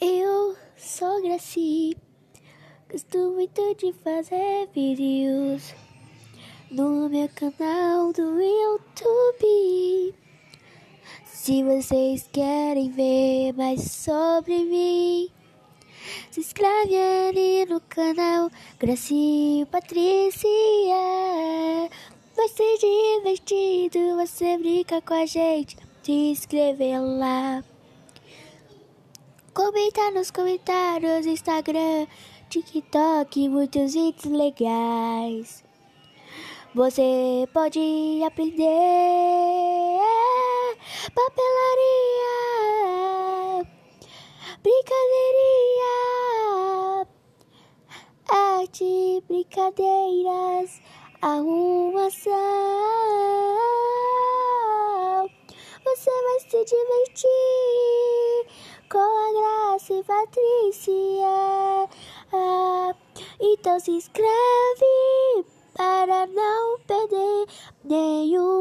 Eu sou Graci, gosto muito de fazer vídeos no meu canal do YouTube. Se vocês querem ver mais sobre mim, se inscreve ali no canal Graci Patrícia. Vai ser divertido você brinca com a gente, se inscrever lá. Comentar nos comentários, Instagram, TikTok, muitos vídeos legais. Você pode aprender papelaria, brincadeirinha, arte, brincadeiras, arrumação. Você vai se divertir Graça e Patrícia. Ah, então se inscreve para não perder nenhum